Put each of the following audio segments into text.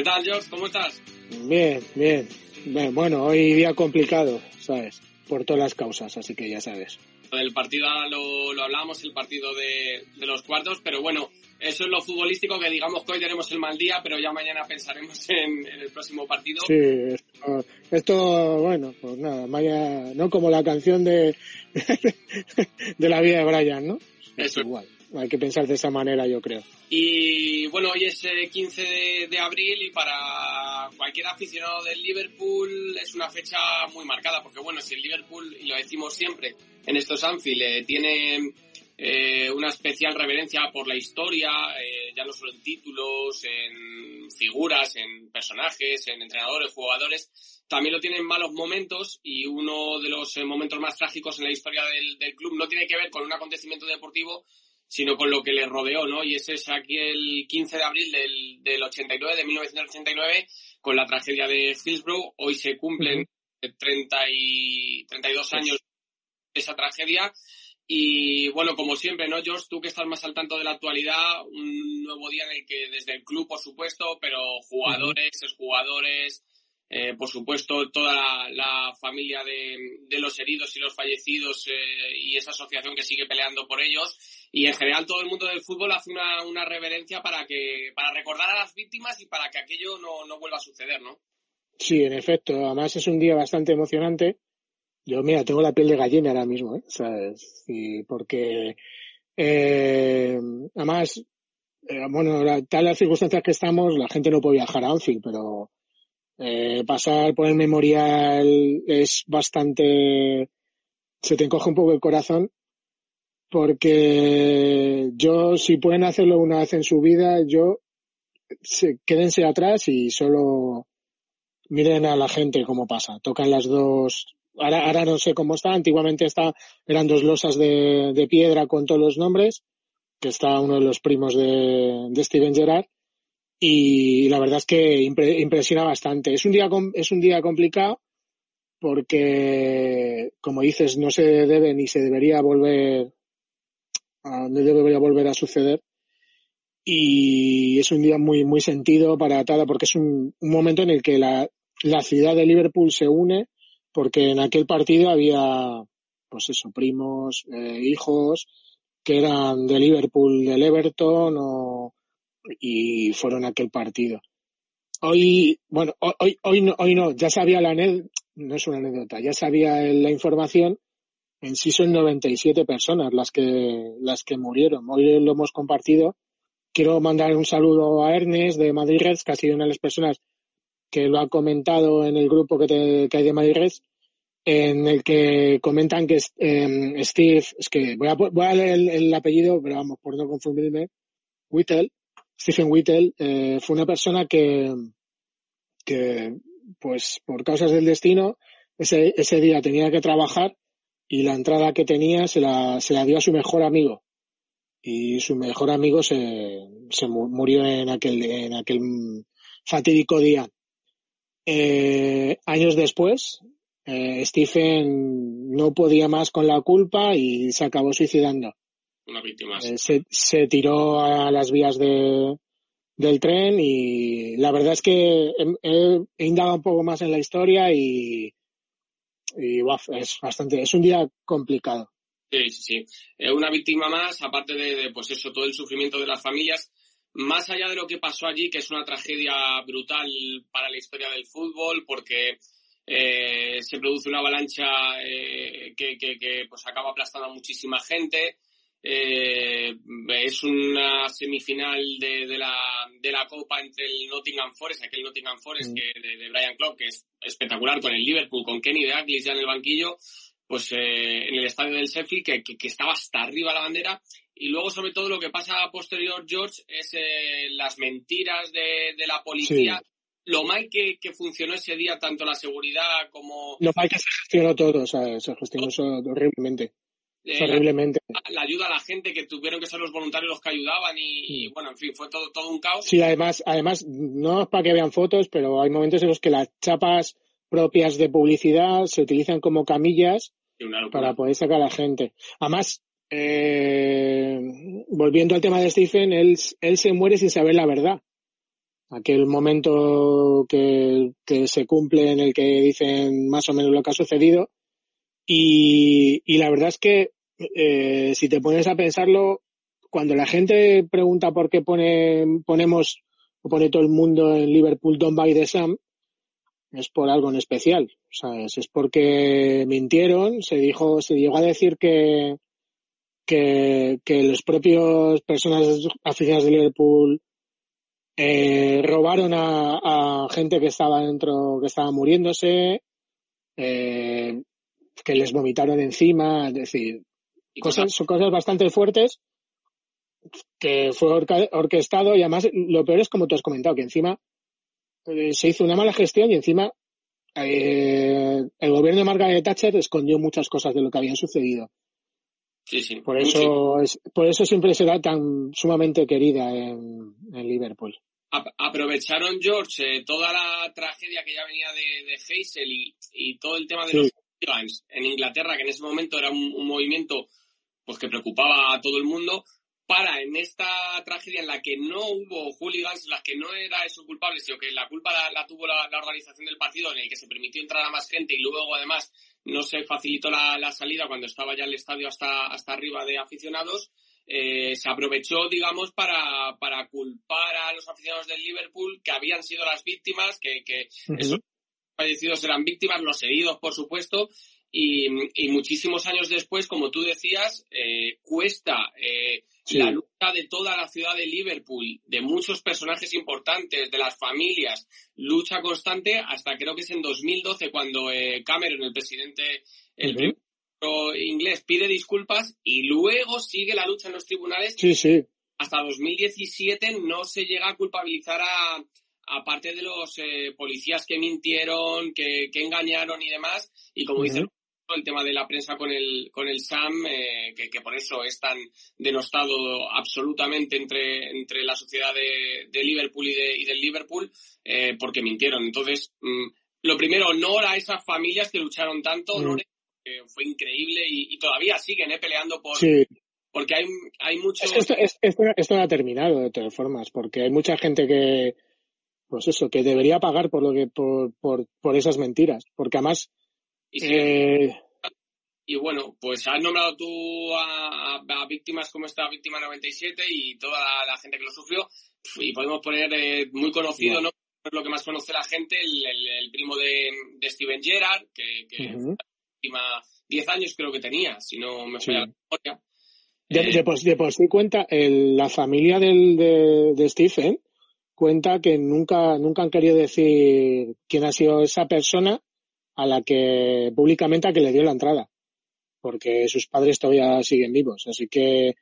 ¿Qué tal, George? ¿Cómo estás? Bien, bien. Bueno, hoy día complicado, ¿sabes? Por todas las causas, así que ya sabes. El partido lo, lo hablamos, el partido de, de los cuartos, pero bueno, eso es lo futbolístico, que digamos que hoy tenemos el mal día, pero ya mañana pensaremos en, en el próximo partido. Sí, esto, esto, bueno, pues nada, vaya, no como la canción de, de la vida de Brian, ¿no? Eso. Igual, hay que pensar de esa manera, yo creo. Y bueno, hoy es eh, 15 de, de, abril y para cualquier aficionado del Liverpool es una fecha muy marcada, porque bueno, si el Liverpool, y lo decimos siempre, en estos Anfield eh, tiene eh, una especial reverencia por la historia, eh, ya no solo en títulos, en figuras, en personajes, en entrenadores, jugadores, también lo tiene en malos momentos y uno de los eh, momentos más trágicos en la historia del club no tiene que ver con un acontecimiento deportivo, sino con lo que le rodeó, ¿no? Y ese es aquí el 15 de abril del, del 89, de 1989, con la tragedia de Hillsborough. Hoy se cumplen 30 y 32 años de esa tragedia. Y bueno, como siempre, ¿no, George? Tú que estás más al tanto de la actualidad, un nuevo día en el que desde el club, por supuesto, pero jugadores, exjugadores, eh, por supuesto, toda la, familia de, de, los heridos y los fallecidos eh, y esa asociación que sigue peleando por ellos. Y en general todo el mundo del fútbol hace una, una reverencia para que, para recordar a las víctimas y para que aquello no, no vuelva a suceder, ¿no? Sí, en efecto. Además es un día bastante emocionante. Yo, mira, tengo la piel de gallina ahora mismo, ¿eh? ¿Sabes? Y porque, eh, además, eh, bueno, tal las circunstancias que estamos, la gente no puede viajar a Anfield, pero eh, pasar por el memorial es bastante, se te encoge un poco el corazón, porque yo, si pueden hacerlo una vez en su vida, yo, se, quédense atrás y solo miren a la gente cómo pasa. Tocan las dos, ahora, ahora no sé cómo está, antiguamente está, eran dos losas de, de piedra con todos los nombres, que está uno de los primos de, de Steven Gerrard, y la verdad es que impre, impresiona bastante. Es un día, es un día complicado porque, como dices, no se debe ni se debería volver no debería volver a suceder. Y es un día muy, muy sentido para Tada porque es un, un momento en el que la, la ciudad de Liverpool se une porque en aquel partido había, pues eso, primos, eh, hijos que eran de Liverpool, del Everton o, y fueron aquel partido. Hoy, bueno, hoy, hoy no, hoy no, ya sabía la no es una anécdota, ya sabía la información, en sí son 97 personas las que, las que murieron. Hoy lo hemos compartido. Quiero mandar un saludo a Ernest de Madrid Reds, que ha sido una de las personas que lo ha comentado en el grupo que, te, que hay de Madrid Reds, en el que comentan que eh, Steve, es que voy a, voy a leer el, el, apellido, pero vamos, por no confundirme, Whittle, Stephen Whittle eh, fue una persona que, que, pues, por causas del destino, ese, ese día tenía que trabajar y la entrada que tenía se la, se la dio a su mejor amigo. Y su mejor amigo se, se murió en aquel, en aquel fatídico día. Eh, años después, eh, Stephen no podía más con la culpa y se acabó suicidando una víctima. Eh, se, se, tiró a las vías de, del tren y la verdad es que he, indagado un poco más en la historia y, y wow, es bastante, es un día complicado. Sí, sí, sí. Eh, una víctima más, aparte de, de, pues eso, todo el sufrimiento de las familias, más allá de lo que pasó allí, que es una tragedia brutal para la historia del fútbol, porque eh, se produce una avalancha eh, que, que, que, pues acaba aplastando a muchísima gente. Eh, es una semifinal de, de, la, de la Copa entre el Nottingham Forest, aquel Nottingham Forest mm. que, de, de, Brian Clough, que es espectacular, con el Liverpool, con Kenny Dalglish ya en el banquillo, pues eh, en el estadio del Sheffield, que, que, que, estaba hasta arriba la bandera. Y luego, sobre todo, lo que pasa a posterior, George, es eh, las mentiras de, de la policía. Sí. Lo mal que, que, funcionó ese día, tanto la seguridad como... Lo mal que se gestionó todo, o sea, se gestionó eso horriblemente. Eh, horriblemente. La, la, ayuda a la gente que tuvieron que ser los voluntarios los que ayudaban y, y bueno, en fin, fue todo, todo un caos. Sí, además, además, no es para que vean fotos, pero hay momentos en los que las chapas propias de publicidad se utilizan como camillas para poder sacar a la gente. Además, eh, volviendo al tema de Stephen, él, él se muere sin saber la verdad. Aquel momento que, que se cumple en el que dicen más o menos lo que ha sucedido. Y, la verdad es que eh, si te pones a pensarlo, cuando la gente pregunta por qué pone, ponemos o pone todo el mundo en Liverpool Don't Buy the Sam, es por algo en especial. ¿sabes? Es porque mintieron, se dijo, se llegó a decir que, que, que los propios personas aficionadas de Liverpool eh, robaron a, a, gente que estaba dentro, que estaba muriéndose, eh, que les vomitaron encima, es decir, cosas, son cosas bastante fuertes que fue orquestado y además lo peor es como tú has comentado, que encima eh, se hizo una mala gestión y encima eh, el gobierno de Margaret Thatcher escondió muchas cosas de lo que habían sucedido. Sí, sí. Por eso, es, por eso siempre será tan sumamente querida en, en Liverpool. aprovecharon, George, eh, toda la tragedia que ya venía de, de Hazel y, y, todo el tema de los hooligans en Inglaterra, que en ese momento era un, un movimiento pues que preocupaba a todo el mundo, para en esta tragedia en la que no hubo hooligans, en la que no era eso culpable, sino que la culpa la, la tuvo la, la, organización del partido en el que se permitió entrar a más gente y luego además no se facilitó la, la salida cuando estaba ya el estadio hasta, hasta arriba de aficionados, eh, se aprovechó, digamos, para, para culpar a los aficionados del Liverpool que habían sido las víctimas, que, que uh -huh. esos fallecidos eran víctimas, los heridos, por supuesto, y, y, muchísimos años después, como tú decías, eh, cuesta eh, sí. la lucha de toda la ciudad de Liverpool, de muchos personajes importantes, de las familias, lucha constante hasta creo que es en 2012 cuando eh, Cameron, el presidente, el uh -huh. inglés, pide disculpas y luego sigue la lucha en los tribunales. Sí, sí. Hasta 2017 no se llega a culpabilizar a, aparte de los eh, policías que mintieron, que, que, engañaron y demás, y como uh -huh. dice el tema de la prensa con el, con el SAM, eh, que, que, por eso es tan denostado absolutamente entre, entre la sociedad de, de Liverpool y, de, y, del Liverpool, eh, porque mintieron. Entonces, mmm, lo primero, honor a esas familias que lucharon tanto, mm. honor, eh, fue increíble y, y, todavía siguen eh, peleando por... Sí. Porque hay, hay esto, esto no ha terminado de todas formas, porque hay mucha gente que, pues eso, que debería pagar por lo que, por, por, por esas mentiras, porque además y, sí, eh... y, bueno, pues has nombrado tú a, a, víctimas como esta víctima 97 y toda la, gente que lo sufrió. Y podemos poner eh, muy conocido, ¿no? Lo que más conoce la gente, el, el, el primo de, de, Steven Gerrard, que, que uh -huh. última 10 años creo que tenía, si no me falla sí. la memoria. De, de, por, de por sí cuenta, el, la familia del, de, de Stephen cuenta que nunca, nunca han querido decir quién ha sido esa persona a la que públicamente a que le dio la entrada, porque sus padres todavía siguen vivos. Así que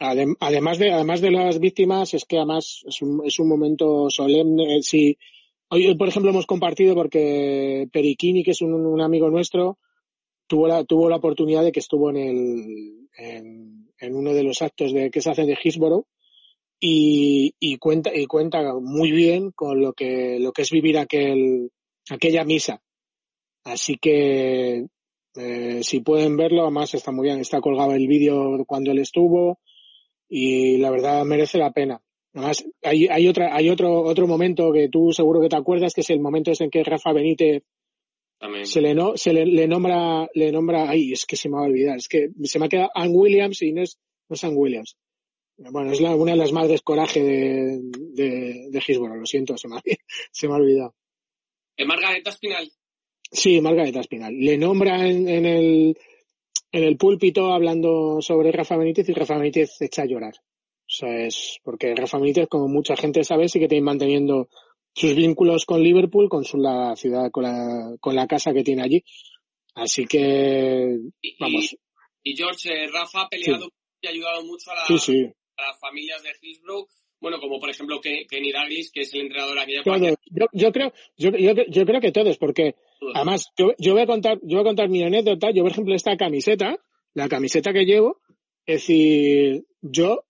adem, además de además de las víctimas es que además es un, es un momento solemne. Si hoy por ejemplo hemos compartido porque Periquini que es un, un amigo nuestro tuvo la tuvo la oportunidad de que estuvo en el en, en uno de los actos de que se hacen de Hillsborough y, y cuenta y cuenta muy bien con lo que lo que es vivir aquel aquella misa Así que eh, si pueden verlo, además está muy bien, está colgado el vídeo cuando él estuvo y la verdad merece la pena. Además, hay, hay otra, hay otro, otro momento que tú seguro que te acuerdas, que es el momento en que Rafa Benítez También. se le no, se le, le, nombra, le nombra, ay, es que se me va a olvidar, es que se me ha quedado Ann Williams y no es, no es Ann Williams. Bueno, es la, una de las madres coraje de, de, de Gisboro, lo siento, se me, ha, se me ha olvidado. Margarita Espinal. Sí, Margarita Espinal. Le nombra en, en, el, en el púlpito hablando sobre Rafa Benítez y Rafa Benítez echa a llorar. O sea, es porque Rafa Benítez, como mucha gente sabe, sí que tiene manteniendo sus vínculos con Liverpool, con su, la ciudad, con la, con la casa que tiene allí. Así que, vamos. Y, y George, eh, Rafa ha peleado sí. y ha ayudado mucho a, la, sí, sí. Las familias de Hillsborough bueno, como por ejemplo Kenny Douglas, que es el entrenador de aquella todos. Yo, yo, creo, yo, yo, yo, creo que todos, porque todos. además yo, yo, voy a contar, yo voy a contar mi anécdota. Yo, por ejemplo, esta camiseta, la camiseta que llevo, es decir, yo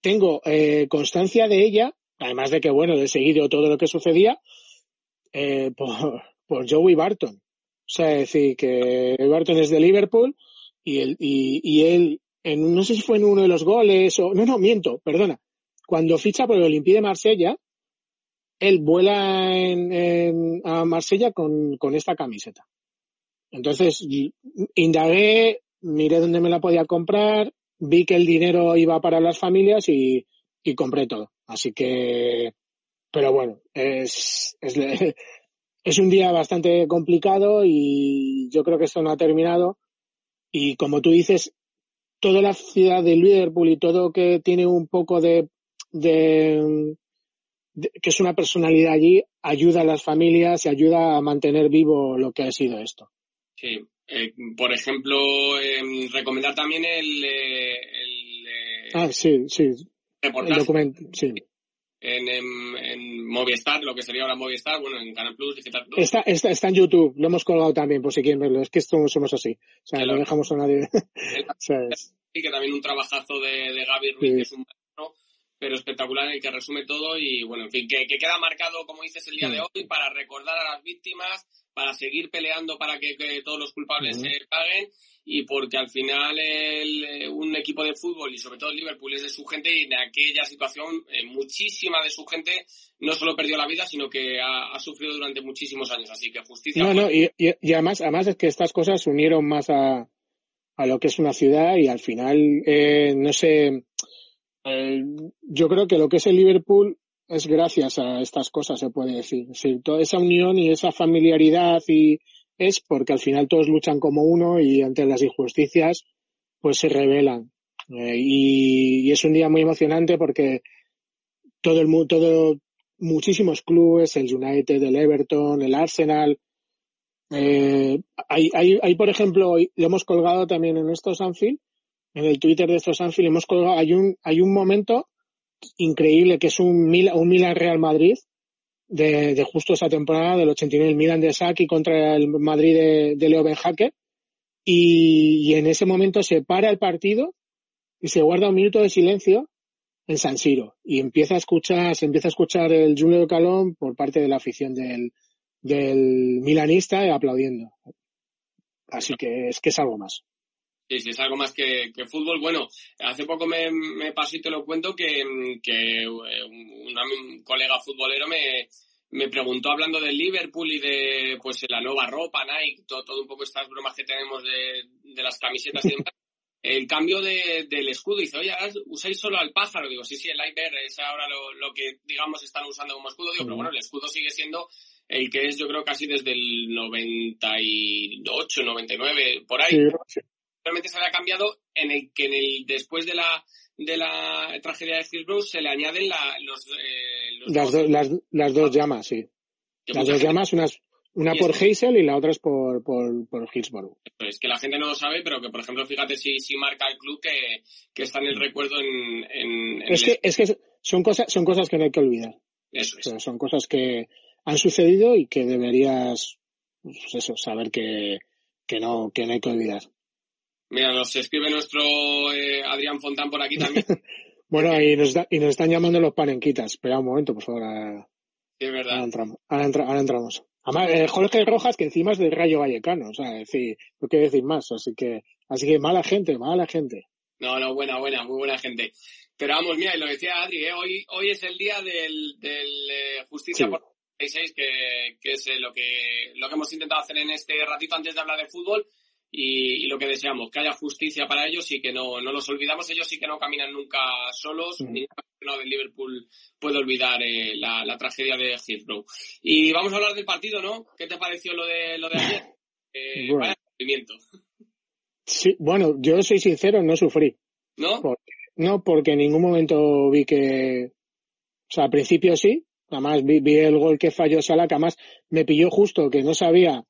tengo eh, constancia de ella, además de que, bueno, he seguido todo lo que sucedía, eh, por, por Joey Barton. O sea, es decir, que Barton es de Liverpool y, el, y, y él no sé si fue en uno de los goles o, no, no, miento, perdona. Cuando ficha por el Olympique de Marsella, él vuela a Marsella con, con esta camiseta. Entonces, indagué, miré dónde me la podía comprar, vi que el dinero iba para las familias y, y compré todo. Así que, pero bueno, es, es, es un día bastante complicado y yo creo que esto no ha terminado. Y como tú dices, toda la ciudad de Liverpool y todo que tiene un poco de, de, que es una personalidad allí, ayuda a las familias y ayuda a mantener vivo lo que ha sido esto. Sí, eh, por ejemplo, eh, recomendar también el, eh, el eh, ah, sí, sí. reportaje. El documento, sí en, en, Movistar, lo que sería ahora Movistar, bueno, en Canal Plus, Digital Plus. Está, está, está en YouTube, lo hemos colgado también, por si quieren verlo. Es que esto somos así. O sea, no dejamos a nadie. Sí, que también un trabajazo de, de Gaby Ruiz, que es un pero espectacular en el que resume todo y bueno, en fin, que, que queda marcado, como dices, el día de hoy para recordar a las víctimas, para seguir peleando para que, todos los culpables se paguen y porque al final el, eh, un equipo de fútbol y sobre todo el Liverpool es de su gente y en aquella situación eh, muchísima de su gente no solo perdió la vida sino que ha, sufrido durante muchísimos años. Así que justicia no no y, y, además además es que estas cosas unieron más a, a lo que es una ciudad y al final eh, no sé eh, yo creo que lo que es el Liverpool es gracias a estas cosas, se puede decir. toda esa unión y esa familiaridad y es porque al final todos luchan como uno y ante las injusticias pues se rebelan. Eh, y, es un día muy emocionante porque todo el mundo, todo, muchísimos clubes, el United, el Everton, el Arsenal, eh, hay, hay, hay, por ejemplo, lo hemos colgado también en estos Anfield, en el Twitter de estos Anfield hemos colgado, hay un, hay un momento increíble que es un, un Milan Real Madrid de, justo esa temporada del 89, el Milan de Saki contra el Madrid de, Leo Benjaque y, y en ese momento se para el partido y se guarda un minuto de silencio en San Siro y empieza a escuchar, se empieza a escuchar el Julio Calón por parte de la afición del, del milanista aplaudiendo. Así que es que es algo más. Sí, sí, es algo más que, que fútbol. Bueno, hace poco me, me pasó y te lo cuento que, que eh, un, colega futbolero me, me preguntó hablando del Liverpool y de pues la nueva ropa, Nike, todo, todo un poco estas bromas que tenemos de, de las camisetas y demás. El cambio de, del escudo, dice, oye, usáis solo al pájaro. Digo, sí, sí, el Iber es ahora lo, lo que, digamos, están usando como escudo. Digo, pero bueno, el escudo sigue siendo el que es, yo creo, casi desde el 98, 99, por ahí. Sí, realmente se había cambiado en el que en el después de la de la tragedia de Hillsborough se le añaden la, los, eh, las, dos, las, las, dos llamas, sí. Las dos llamas, unas, una por Hazel y la otra es por, por, por Hillsborough. Es que la gente no lo sabe, pero que, por ejemplo, fíjate si, si marca el club que, que está en el recuerdo en... en, es, que, es que son cosas, son cosas que no hay que olvidar. Eso es. son cosas que han sucedido y que deberías, pues eso, saber que, que, no, que no hay que olvidar. Mira, nos escribe nuestro eh, Adrián Fontán por aquí también. bueno, y nos, y nos están llamando los panenquitas. Espera un momento, por favor. Sí, es verdad. Ahora entramos. Ahora, entramos. Además, eh, Jorge Rojas, que encima es del Rayo Vallecano, o sea, decir, no quiero decir más, así que, así que mala gente, mala gente. No, no, buena, buena, muy buena gente. Pero vamos, mira, y lo decía Adri, ¿eh? hoy, hoy es el día del, del eh, Justicia por 66, que, que es lo que, lo que hemos intentado hacer en este ratito antes de hablar de fútbol y, lo que deseamos, que haya justicia para ellos y que no, no los olvidamos. Ellos sí que no caminan nunca solos, ni no del Liverpool puede olvidar eh, la, la, tragedia de Heathrow. Y vamos a hablar del partido, ¿no? ¿Qué te pareció lo de, lo de ayer? Eh, bueno. sufrimiento. Sí, bueno, yo soy sincero, no sufrí. ¿No? no, porque en ningún momento vi que, o sea, al principio sí, además vi, vi el gol que falló Salah, que además me pilló justo, que no sabía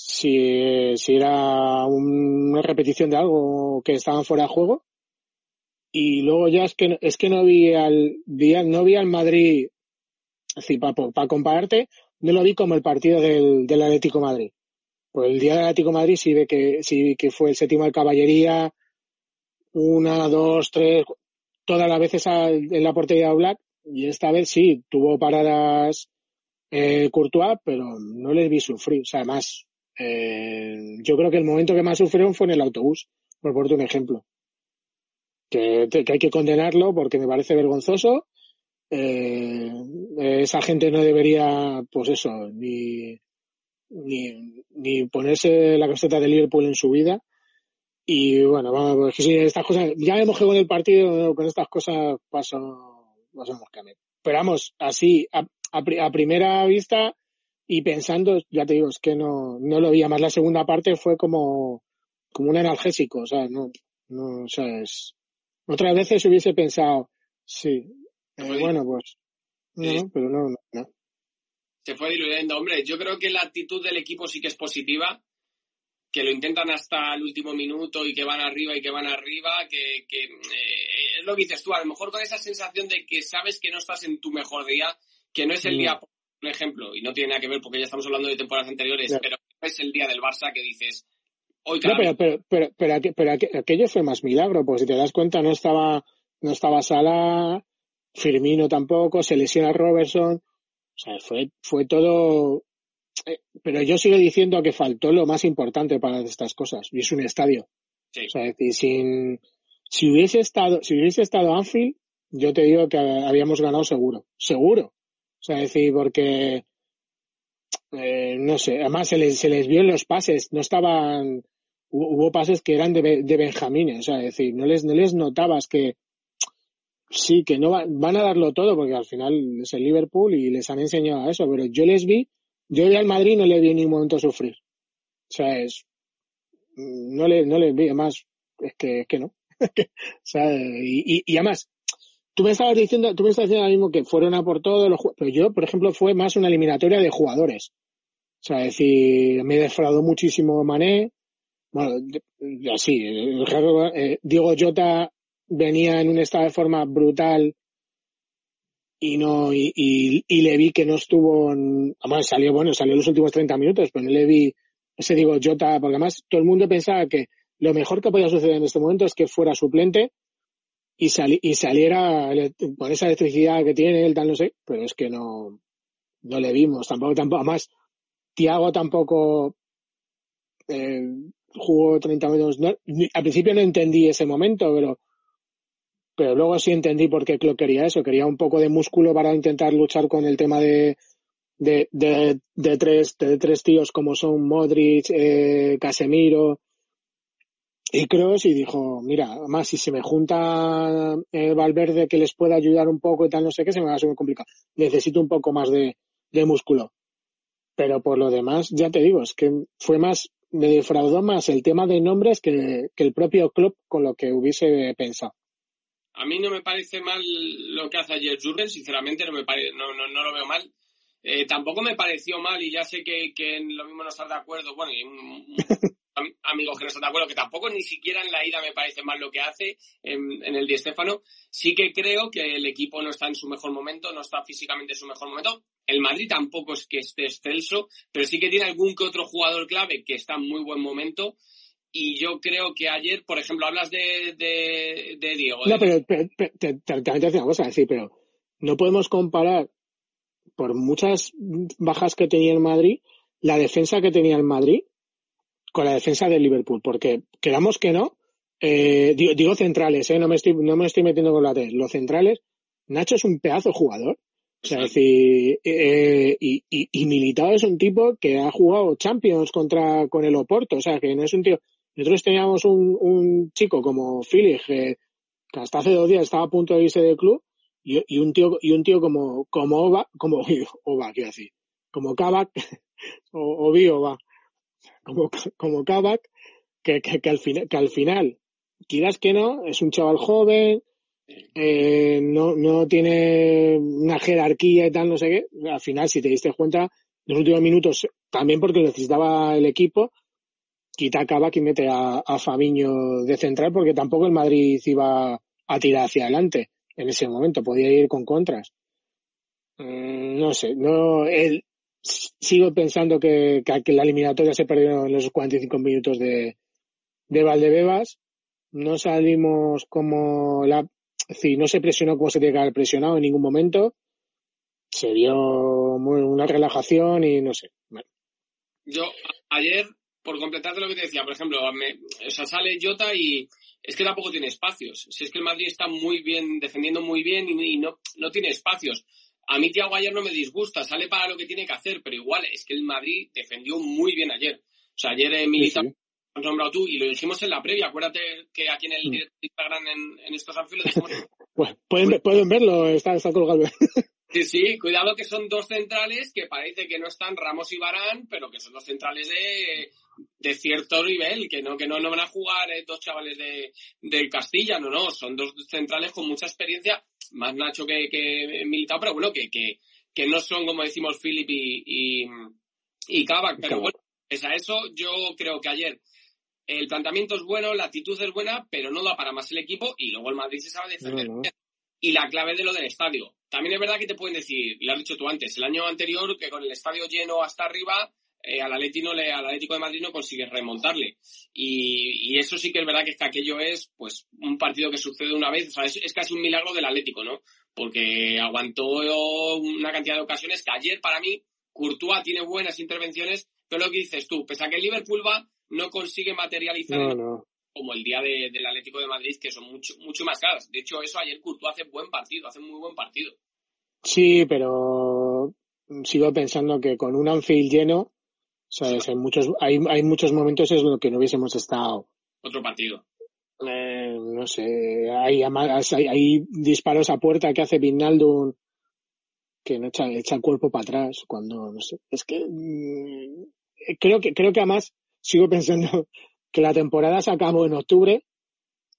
si, si era una repetición de algo que estaban fuera de juego. Y luego ya es que, es que no vi al, no vi al Madrid, así, para, para compararte, no lo vi como el partido del, del Atlético Madrid. Pues el día del Atlético Madrid sí ve que, sí que fue el séptimo de caballería, una, dos, tres, todas las veces en la portería de Black, y esta vez sí, tuvo paradas eh, Courtois, pero no le vi sufrir. O sea, además, eh, yo creo que el momento que más sufrieron fue en el autobús, por ponerte un ejemplo. que, que hay que condenarlo porque me parece vergonzoso. Eh, esa gente no debería, pues eso, ni, ni, ni ponerse la camiseta de Liverpool en su vida. Y bueno, vamos, pues que si estas cosas, ya mojé con el partido, con estas cosas paso, pasamos que Pero vamos, así, a, a, primera vista y pensando, ya te digo, es que no, no lo vi. Más. La segunda parte fue como, como un analgésico, o sea, no, no, o sea, es, otras veces hubiese pensado, sí, eh, bueno, pues, no, pero no, no, Se fue diluyendo, hombre, yo creo que la actitud del equipo sí que es positiva, que lo intentan hasta el último minuto y que van arriba y que van arriba, que, que eh, es lo que dices tú, a lo mejor con esa sensación de que sabes que no estás en tu mejor día, que no es el día, por ejemplo, y no tiene nada que ver porque ya estamos hablando de temporadas anteriores, pero no es el día del Barça que dices, hoy pero, pero, pero, pero, pero, aquello fue más milagro, porque si te das cuenta no estaba, no estaba Sala, Firmino tampoco, se lesiona Robertson, o sea, fue, fue todo, eh, pero yo sigo diciendo que faltó lo más importante para estas cosas, y es un estadio. O sea, decir, sin, si hubiese estado, si hubiese estado Anfield, yo te digo que habíamos ganado seguro, seguro. O sea, decir, porque, eh, no sé, además se les, se les vio en los pases, no estaban, hubo pases que eran de, de Benjamín, o sea, decir, no les, no les notabas que, sí, que no van a darlo todo, porque al final es el Liverpool y les han enseñado eso, pero yo les vi, yo al Madrid no le vi en ningún momento sufrir. O sea, es, no le, no les vi, además, es que, es que no. o sea, y, y además, Tú me estabas diciendo, tú me estabas diciendo ahora mismo que fueron a por todos los pero yo, por ejemplo, fue más una eliminatoria de jugadores. O sea, es decir, me defraudó muchísimo Mané. Bueno, así, eh, Diego Jota venía en un estado de forma brutal y no, y, y, le vi que no estuvo, en, salió, bueno, salió los últimos 30 minutos, pero no le vi ese Diego Jota, porque además todo el mundo pensaba que lo mejor que podía suceder en este momento es que fuera suplente y, y saliera con esa electricidad que tiene él, tal no sé, pero es que no, no le vimos, tampoco, tampoco, además, Tiago tampoco eh, jugó 30 minutos, al principio no entendí ese momento, pero pero luego sí entendí por qué Klopp quería eso, quería un poco de músculo para intentar luchar con el tema de, de, de, de tres, de tres tíos como son Modric, eh, Casemiro, y Cross y dijo, mira, más si se me junta eh, Valverde que les pueda ayudar un poco y tal, no sé qué, se me va a ser muy complicado. Necesito un poco más de, de músculo. Pero por lo demás, ya te digo, es que fue más, me defraudó más el tema de nombres que, que el propio club con lo que hubiese pensado. A mí no me parece mal lo que hace ayer Jurgen, sinceramente no me no, no, no, lo veo mal. Eh, tampoco me pareció mal y ya sé que, que lo mismo no estar de acuerdo, bueno, y amigos que no están de acuerdo, que tampoco ni siquiera en la ida me parece mal lo que hace en, el Di Stéfano. Sí que creo que el equipo no está en su mejor momento, no está físicamente en su mejor momento. El Madrid tampoco es que esté excelso, pero sí que tiene algún que otro jugador clave que está en muy buen momento. Y yo creo que ayer, por ejemplo, hablas de, de, Diego. No, pero, también te hace una cosa, decir, pero no podemos comparar por muchas bajas que tenía el Madrid, la defensa que tenía el Madrid con la defensa del Liverpool, porque queramos que no, eh, digo, centrales, eh, no me estoy, no me estoy metiendo con la T, los centrales, Nacho es un pedazo jugador. O sea, es decir, eh, y, y, y, Militao es un tipo que ha jugado Champions contra, con el Oporto, o sea, que no es un tío, nosotros teníamos un, un chico como Philly, que, hasta hace dos días estaba a punto de irse del club, y, y un tío, y un tío como, como Oba, como Oba, quiero decir, como Kavak, o, o como, como Kabak, que, que, al final, que al final, quieras que no, es un chaval joven, eh, no, no tiene una jerarquía y tal, no sé qué. Al final, si te diste cuenta, en los últimos minutos, también porque necesitaba el equipo, quita a y mete a, a Fabiño de central, porque tampoco el Madrid iba a tirar hacia adelante en ese momento, podía ir con contras. Mm, no sé, no, el, sigo pensando que, que, la eliminatoria se perdió en los 45 minutos de, de Valdebebas. No salimos como la, sí, no se presionó como se tiene que haber presionado en ningún momento. Se vio una relajación y no sé. Yo ayer, por completarte lo que te decía, por ejemplo, me, o sea, sale Jota y es que tampoco tiene espacios. Si es que el Madrid está muy bien, defendiendo muy bien y, no, no tiene espacios. A mí Thiago ayer no me disgusta, sale para lo que tiene que hacer, pero igual es que el Madrid defendió muy bien ayer. O sea, ayer eh, Milita has nombrado tú y lo dijimos en la previa. Acuérdate que aquí en el mm. Instagram en, en estos anfilos dijimos... pues pueden, pueden verlo, está, está colgado. Sí, sí, cuidado que son dos centrales que parece que no están Ramos y Barán, pero que son dos centrales de, de cierto nivel, que no, que no, no van a jugar eh, dos chavales de, del Castilla, no, no, son dos centrales con mucha experiencia, más Nacho que, que Militao, pero bueno, que, que, que no son, como decimos, Philip y, y, y Kavak, pero bueno, es a eso, yo creo que ayer el planteamiento es bueno, la actitud es buena, pero no da para más el equipo y luego el Madrid se sabe defender. Y la clave de lo del estadio. También es verdad que te pueden decir, y lo has dicho tú antes, el año anterior que con el estadio lleno hasta arriba, eh, al, Atlético, al Atlético de Madrid no consigues remontarle. Y, eso sí que es verdad que, es que aquello es pues un partido que sucede una vez, o sea, es, casi un milagro del Atlético, ¿no? Porque aguantó una cantidad de ocasiones que ayer para mí Courtois tiene buenas intervenciones, pero lo que dices tú, pese a que el Liverpool va, no consigue materializar como el día del Atlético de Madrid, que son mucho, mucho más caras. De hecho, eso ayer Courtois hace buen partido, hace muy buen partido. Sí, pero sigo pensando que con un Anfield lleno, ¿sabes? Hay muchos, hay, hay muchos momentos en los que no hubiésemos estado. Otro partido. Eh, no sé, hay, hay, disparos a puerta que hace Vinaldo que no echa, echa el cuerpo para atrás cuando, no sé, es que mm, creo que, creo que además sigo pensando que la temporada se acabó en octubre,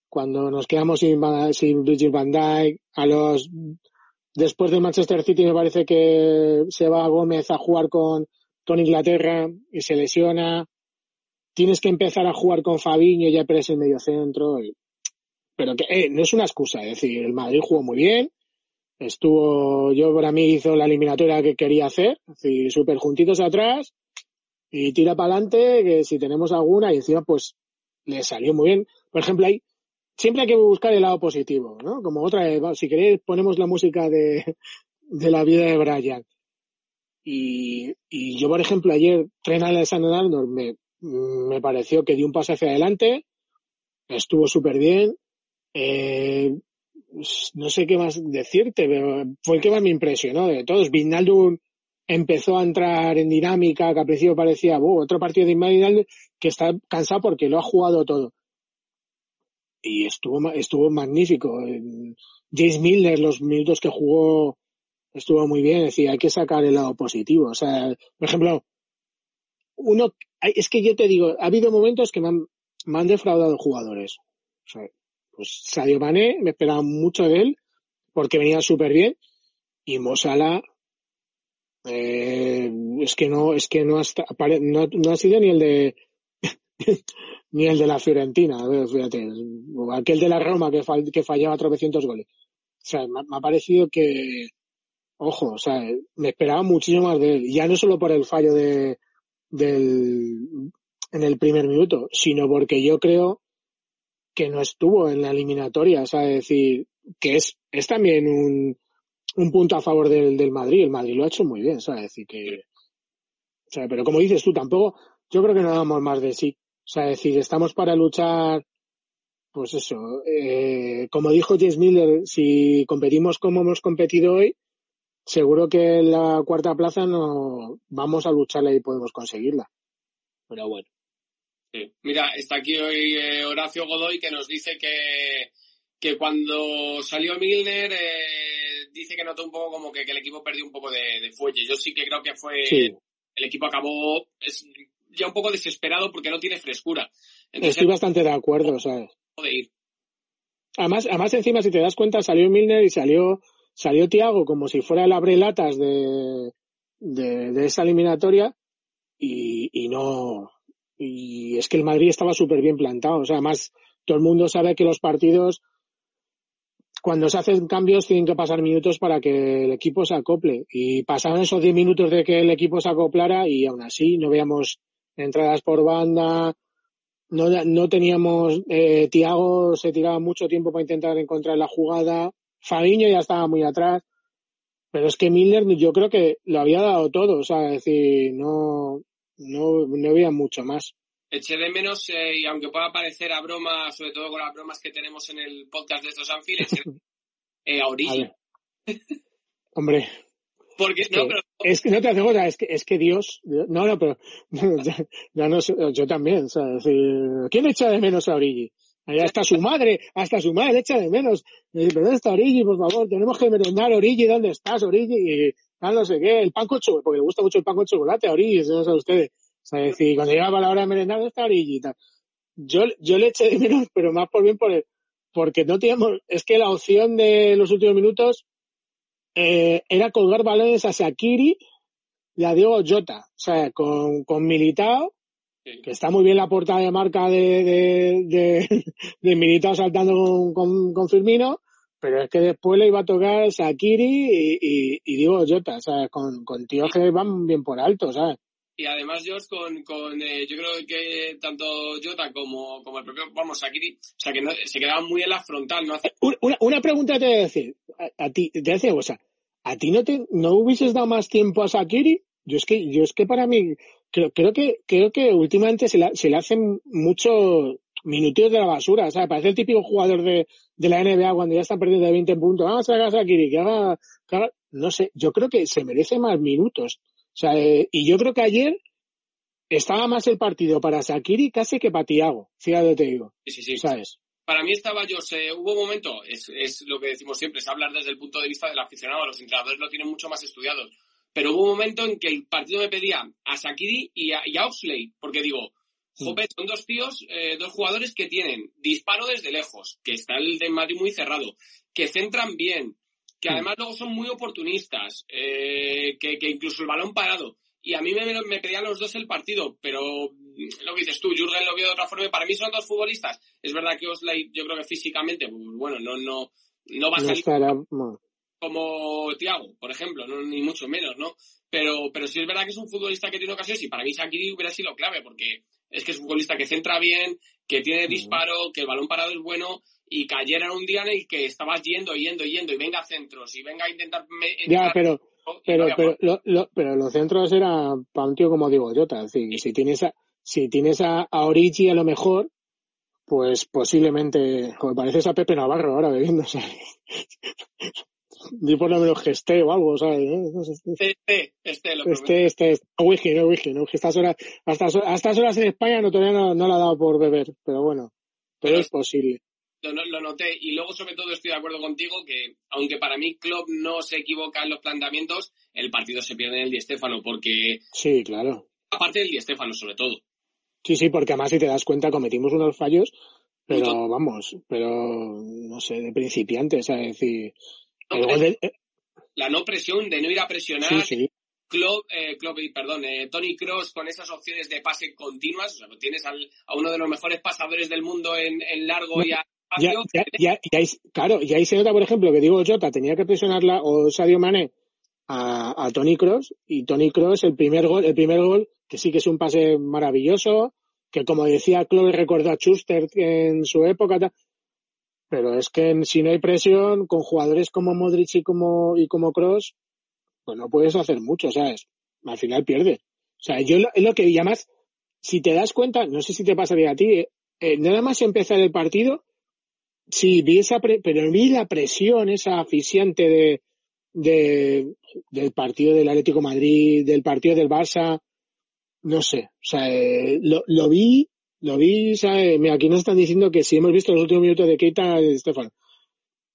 cuando nos quedamos sin, sin Bridget Van Dyke, a los después de Manchester City me parece que se va Gómez a jugar con, con Inglaterra y se lesiona. Tienes que empezar a jugar con Fabiño y ya eres en medio centro. pero que eh, no es una excusa, es decir, el Madrid jugó muy bien, estuvo, yo para mí hizo la eliminatoria que quería hacer, es decir, súper juntitos atrás, y tira para adelante, que si tenemos alguna, y encima pues le salió muy bien. Por ejemplo, ahí siempre hay que buscar el lado positivo, ¿no? Como otra, si queréis ponemos la música de, de la vida de Brian. Y, y yo, por ejemplo, ayer Tren Alexander Arnold me, me pareció que dio un paso hacia adelante, estuvo súper bien, eh, no sé qué más decirte, pero fue el que más me impresionó de todos. Vinaldo empezó a entrar en dinámica, que al principio parecía otro partido de Inmaginal que está cansado porque lo ha jugado todo. Y estuvo, estuvo magnífico. James Milner, los minutos que jugó, estuvo muy bien. Es decir, hay que sacar el lado positivo. O sea, por ejemplo, uno, es que yo te digo, ha habido momentos que me han, me han defraudado jugadores. O sea, pues Sadio Mané, me esperaba mucho de él, porque venía súper bien. Y Mosala, eh, es que no, es que no ha, no, no ha sido ni el de ni el de la Fiorentina, fíjate, o aquel de la Roma que, que fallaba tropecientos goles. O sea, me, ha parecido que, ojo, o sea, me esperaba muchísimo más de él. Ya no solo por el fallo de, del, en el primer minuto, sino porque yo creo que no estuvo en la eliminatoria, o sea, decir, que es, es también un, un punto a favor del, del Madrid. El Madrid lo ha hecho muy bien, ¿sabes? Decir que, o sea, pero como dices tú, tampoco, yo creo que no damos más de sí. O sea, decir, estamos para luchar, pues eso, eh, como dijo James Miller, si competimos como hemos competido hoy, seguro que la cuarta plaza no vamos a lucharla y podemos conseguirla. Pero bueno. Sí. Mira, está aquí hoy eh, Horacio Godoy que nos dice que, que cuando salió Milner, eh, dice que notó un poco como que, el equipo perdió un poco de, fuelle. Yo sí que creo que fue. El equipo acabó es, ya un poco desesperado porque no tiene frescura. Estoy bastante de acuerdo, ¿sabes? Además, además, encima, si te das cuenta, salió Milner y salió, salió Tiago como si fuera el abrelatas de, de, de esa eliminatoria y, y no. Y es que el Madrid estaba súper bien plantado. O sea, además, todo el mundo sabe que los partidos cuando se hacen cambios tienen que pasar minutos para que el equipo se acople. Y pasaron esos 10 minutos de que el equipo se acoplara y aún así no veíamos entradas por banda, no, no teníamos, eh, Tiago se tiraba mucho tiempo para intentar encontrar la jugada, Fabiño ya estaba muy atrás, pero es que Miller yo creo que lo había dado todo, o sea, es decir, no, no, no había mucho más. Eché de menos, eh, y aunque pueda parecer a broma, sobre todo con las bromas que tenemos en el podcast de estos Anfield, eché eh, a Origi. Hombre. Porque, es no, que, pero... Es que no te hace cosa, es que, es que Dios, no, no, pero, ya, ya no sé, yo también, o sea, es decir, ¿quién echa de menos a Origi? Ahí hasta su madre, hasta su madre echa de menos. Y dice, ¿dónde está Origi, por favor? Tenemos que merendar Origi, ¿dónde estás, Origi? Y tal, no sé qué, el pan con chocolate, porque le gusta mucho el pan con chocolate a Origi, eso no saben ustedes. O sea, es decir, cuando llegaba la hora de merendar, ¿dónde está Origi? Tal. Yo, yo le eché de menos, pero más por bien por el, porque no teníamos, es que la opción de los últimos minutos, eh, era colgar balones a Shakiri y a Diego Jota. O sea, con, con Militao, Sí. que está muy bien la portada de marca de, de, de, de Militao saltando con, con, con Firmino, pero es que después le iba a tocar Shakiri y, y, y Diego Jota, o sea, con, con tíos que van bien por alto, ¿sabes? Y además, Josh, con, con eh, yo creo que tanto Jota como, como el propio, vamos, Sakiri, o sea, que no, se quedaban muy en la frontal, no hace... Una, una pregunta te voy a decir, a, a ti, te decir, o sea, ¿a ti no te, no hubieses dado más tiempo a Shakiri? Yo es que, yo es que para mí, creo, creo que, creo que últimamente se le, se le hacen muchos minutitos de la basura, o sea, parece el típico jugador de, de la NBA cuando ya están perdiendo de 20 puntos, vamos a sacar a Shakiri, que haga, que haga, no sé, yo creo que se merece más minutos. O sea, eh, y yo creo que ayer estaba más el partido para Shakiri casi que para Tiago, fíjate te digo, Sí, sí, sí. ¿sabes? Para mí estaba yo, se, hubo un momento, es, es lo que decimos siempre, es hablar desde el punto de vista del aficionado, los entrenadores lo tienen mucho más estudiados, pero hubo un momento en que el partido me pedía a Sakiri y a, y a Oxley, porque digo, jope, son dos tíos, eh, dos jugadores que tienen disparo desde lejos, que está el de Madrid muy cerrado, que centran bien, que además luego son muy oportunistas, eh, que, que incluso el balón parado. Y a mí me, me pedían los dos el partido, pero mm, lo que dices tú, Jürgen lo vio de otra forma. Para mí son dos futbolistas. Es verdad que Osley, yo creo que físicamente, pues, bueno, no, no, no va a No salir estará, como Thiago, por ejemplo, no, ni mucho menos, ¿no? Pero, pero sí es verdad que es un futbolista que tiene ocasiones y para mí Shakiri hubiera sido clave porque es que es un futbolista que centra bien, que tiene disparo, que el balón parado es bueno y que ayer era un día en el que estabas yendo, yendo, yendo y venga a centros y venga a intentar... me- Ya, pero, pero, pero, lo, lo- pero los centros eran para un tío como digo Jota. Decir, si tienes a, si tienes a, a Origi a lo mejor, pues posiblemente, como pareces a Pepe Navarro ahora bebiendo, Di por lo menos gesté o algo, ¿sabes? No sé, Este, este, lo. Este, este, este, no whisky, no whisky, no. Estas horas, hasta, a estas horas en España no, todavía no, no la ha dado por beber, pero bueno, pero Pero- es posible. Lo, lo noté y luego sobre todo estoy de acuerdo contigo que aunque para mí Klopp no se equivoca en los planteamientos, el partido se pierde en el Di Stéfano porque Sí, claro. aparte del Di Stéfano sobre todo. Sí, sí, porque además si te das cuenta cometimos unos fallos, pero Mucho. vamos, pero no sé, de principiantes, es decir, No, del- eh, La no presión de no ir a presionar, sí, sí, Klopp, eh, Klopp, perdón, eh, Tony Cross con esas opciones de pase continuas, o sea, tienes al- a uno de los mejores pasadores del mundo en, en largo No, y a ya, ya, ya, y ahí, claro, y ahí se nota, por ejemplo, que digo Jota tenía que presionarla o Sadio Mané a, a Tony Cross y Tony Cross el primer gol, el primer gol, que sí que es un pase maravilloso, que como decía Chloe recordó a Schuster en su época, pero es que si no hay presión con jugadores como Modric y como y como Cross, pues no puedes hacer mucho, ¿sabes? Al final pierdes. O sea, yo lo, es lo que y además, si te das cuenta, no sé si te pasaría a ti, eh, eh, nada más empezar el partido, Sí, vi esa, pre- pero vi la presión esa asfixiante de, de, del partido del Atlético Madrid, del partido del Barça, no sé, o sea, eh, lo, lo vi, lo vi, ¿sabes? Mira, aquí nos están diciendo que si hemos visto los últimos minutos de Keita Estefano.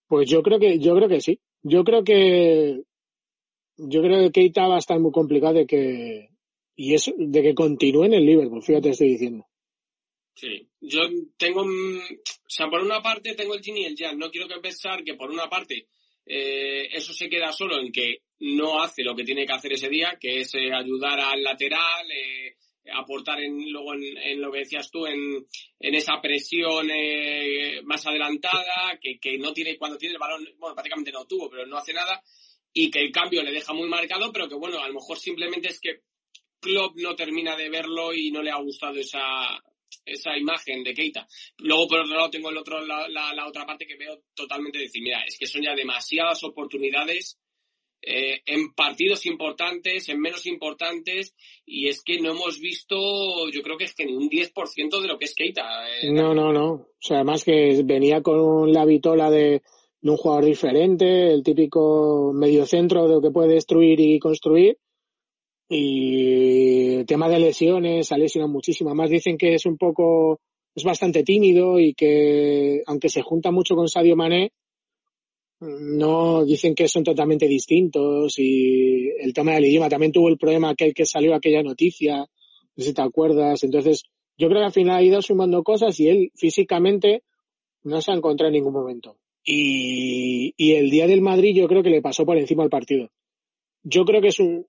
Pues yo creo que, yo creo que sí. Yo creo que, yo creo que Keita va a estar muy complicado de que, y eso, de que continúe en el Liverpool, fíjate, estoy diciendo. Sí, yo tengo, mm, o sea, por una parte tengo el yin y el yang. No quiero que pensar que por una parte eh, eso se queda solo en que no hace lo que tiene que hacer ese día, que es eh, ayudar al lateral, eh, aportar en, luego en, lo que decías tú, en, en esa presión eh, más adelantada, que, que no tiene, cuando tiene el balón, bueno, prácticamente no tuvo, pero no hace nada, y que el cambio le deja muy marcado, pero que bueno, a lo mejor simplemente es que Klopp no termina de verlo y no le ha gustado esa, esa imagen de Keita. Luego, por otro lado, tengo el otro, la, la, la otra parte que veo totalmente decir, mira, es que son ya demasiadas oportunidades eh, en partidos importantes, en menos importantes, y es que no hemos visto, yo creo que es que ni un 10% de lo que es Keita. Eh. No, no, no. O sea, además que venía con la vitola de, un jugador diferente, el típico mediocentro de lo que puede destruir y construir. Y el tema de lesiones, ha lesionado muchísimo. Además dicen que es un poco, es bastante tímido y que, aunque se junta mucho con Sadio Mané, no dicen que son totalmente distintos y el tema del idioma también tuvo el problema aquel que salió aquella noticia, si te acuerdas. Entonces, yo creo que al final ha ido sumando cosas y él físicamente no se ha encontrado en ningún momento. Y, y el día del Madrid yo creo que le pasó por encima al partido. Yo creo que es un,